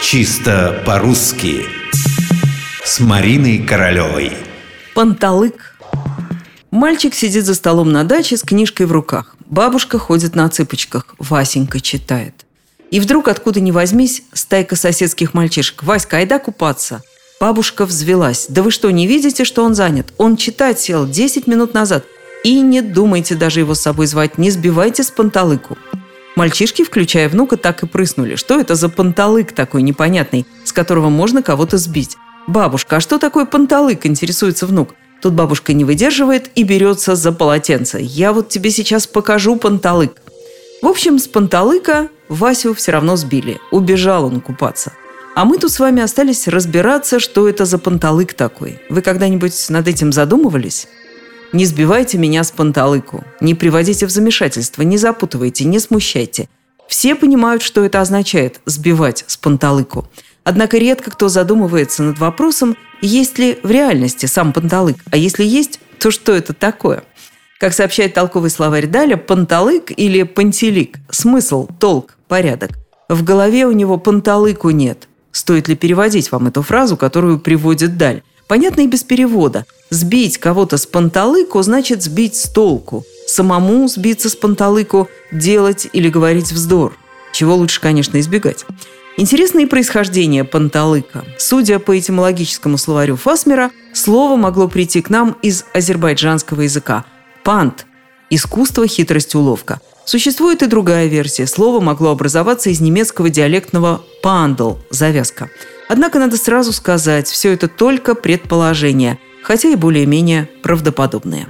Чисто по-русски С Мариной Королевой Панталык Мальчик сидит за столом на даче с книжкой в руках. Бабушка ходит на цыпочках. Васенька читает. И вдруг, откуда ни возьмись, стайка соседских мальчишек. «Васька, айда купаться!» Бабушка взвелась. «Да вы что, не видите, что он занят? Он читать сел 10 минут назад. И не думайте даже его с собой звать, не сбивайте с панталыку». Мальчишки, включая внука, так и прыснули. Что это за панталык такой непонятный, с которого можно кого-то сбить? «Бабушка, а что такое панталык?» – интересуется внук. Тут бабушка не выдерживает и берется за полотенце. «Я вот тебе сейчас покажу панталык». В общем, с панталыка Васю все равно сбили. Убежал он купаться. А мы тут с вами остались разбираться, что это за панталык такой. Вы когда-нибудь над этим задумывались? Не сбивайте меня с панталыку, не приводите в замешательство, не запутывайте, не смущайте. Все понимают, что это означает – сбивать с панталыку. Однако редко кто задумывается над вопросом, есть ли в реальности сам панталык, а если есть, то что это такое? Как сообщает толковый словарь Даля, панталык или пантелик – смысл, толк, порядок. В голове у него панталыку нет. Стоит ли переводить вам эту фразу, которую приводит Даль? Понятно и без перевода. Сбить кого-то с панталыку значит сбить с толку. Самому сбиться с панталыку – делать или говорить вздор. Чего лучше, конечно, избегать. Интересное происхождение панталыка. Судя по этимологическому словарю Фасмера, слово могло прийти к нам из азербайджанского языка. Пант – искусство, хитрость, уловка. Существует и другая версия. Слово могло образоваться из немецкого диалектного «пандл» – завязка – Однако надо сразу сказать, все это только предположения, хотя и более-менее правдоподобные.